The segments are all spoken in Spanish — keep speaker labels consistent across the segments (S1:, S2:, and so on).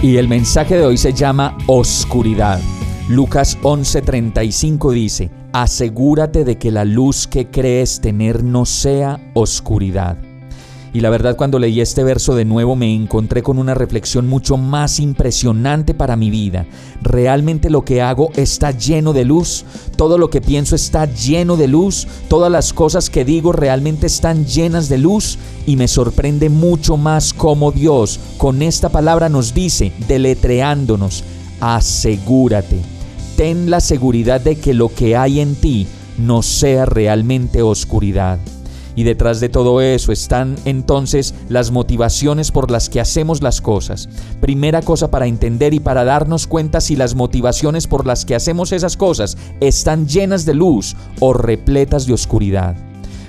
S1: Y el mensaje de hoy se llama oscuridad. Lucas 11:35 dice, asegúrate de que la luz que crees tener no sea oscuridad. Y la verdad cuando leí este verso de nuevo me encontré con una reflexión mucho más impresionante para mi vida. Realmente lo que hago está lleno de luz, todo lo que pienso está lleno de luz, todas las cosas que digo realmente están llenas de luz y me sorprende mucho más cómo Dios con esta palabra nos dice, deletreándonos, asegúrate ten la seguridad de que lo que hay en ti no sea realmente oscuridad. Y detrás de todo eso están entonces las motivaciones por las que hacemos las cosas. Primera cosa para entender y para darnos cuenta si las motivaciones por las que hacemos esas cosas están llenas de luz o repletas de oscuridad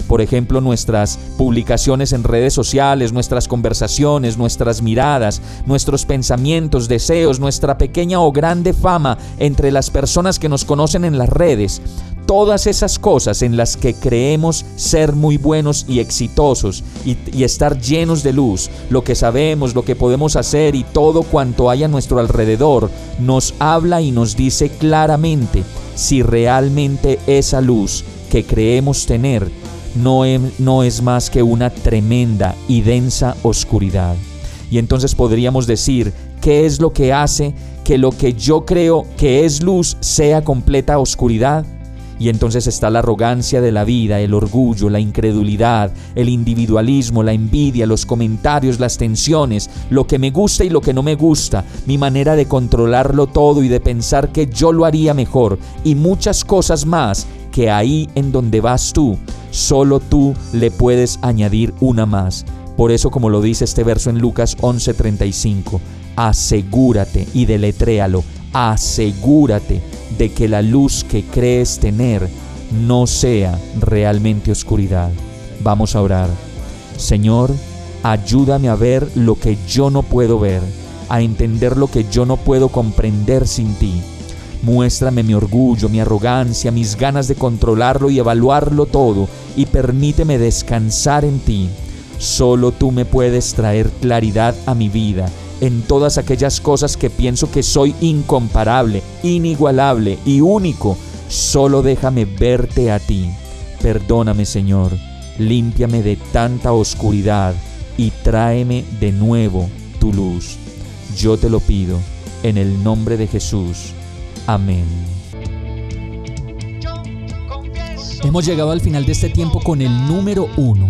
S1: por ejemplo, nuestras publicaciones en redes sociales, nuestras conversaciones, nuestras miradas, nuestros pensamientos, deseos, nuestra pequeña o grande fama entre las personas que nos conocen en las redes. Todas esas cosas en las que creemos ser muy buenos y exitosos y, estar llenos de luz, lo que sabemos, lo que podemos hacer y todo cuanto hay a nuestro alrededor, nos habla y nos dice claramente si realmente esa luz que creemos tener no es, más que una tremenda y densa oscuridad. Y entonces podríamos decir, ¿qué es lo que hace que lo que yo creo que es luz sea completa oscuridad? Y entonces está la arrogancia de la vida, el orgullo, la incredulidad, el individualismo, la envidia, los comentarios, las tensiones, lo que me gusta y lo que no me gusta, mi manera de controlarlo todo y de pensar que yo lo haría mejor y muchas cosas más que ahí en donde vas tú solo tú le puedes añadir una más. Por eso, como lo dice este verso en Lucas 11:35, asegúrate y deletréalo, asegúrate de que la luz que crees tener no sea realmente oscuridad. Vamos a orar. Señor, ayúdame a ver lo que yo no puedo ver, a entender lo que yo no puedo comprender sin ti. Muéstrame mi orgullo, mi arrogancia, mis ganas de controlarlo y evaluarlo todo y permíteme descansar en ti. Solo tú me puedes traer claridad a mi vida en todas aquellas cosas que pienso que soy incomparable, inigualable y único. Solo déjame verte a ti. Perdóname Señor, límpiame de tanta oscuridad y tráeme de nuevo tu luz. Yo te lo pido en el nombre de Jesús. Amén. Hemos llegado al final de este tiempo con el número uno.